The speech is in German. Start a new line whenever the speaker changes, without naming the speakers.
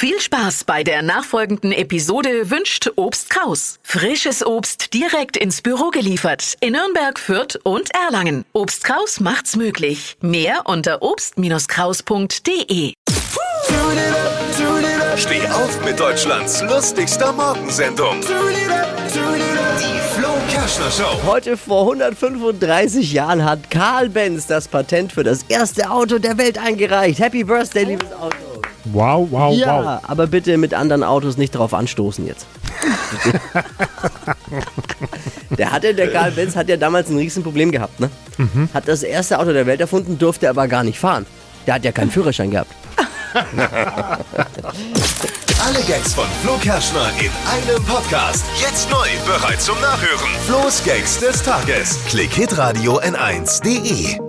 Viel Spaß bei der nachfolgenden Episode wünscht Obst Kraus. Frisches Obst direkt ins Büro geliefert in Nürnberg, Fürth und Erlangen. Obst Kraus macht's möglich. Mehr unter obst-kraus.de.
Steh auf mit Deutschlands lustigster Morgensendung. Die Flo Kerschner Show.
Heute vor 135 Jahren hat Karl Benz das Patent für das erste Auto der Welt eingereicht. Happy Birthday, liebes Auto.
Wow, wow,
Ja,
wow.
aber bitte mit anderen Autos nicht drauf anstoßen jetzt. der hatte, der Karl Benz hat ja damals ein Riesenproblem gehabt, ne? Hat das erste Auto der Welt erfunden, durfte aber gar nicht fahren. Der hat ja keinen Führerschein gehabt.
Alle Gags von Flo Kerschner in einem Podcast. Jetzt neu, bereit zum Nachhören. Flo's Gags des Tages. Klick Hitradio N1.de.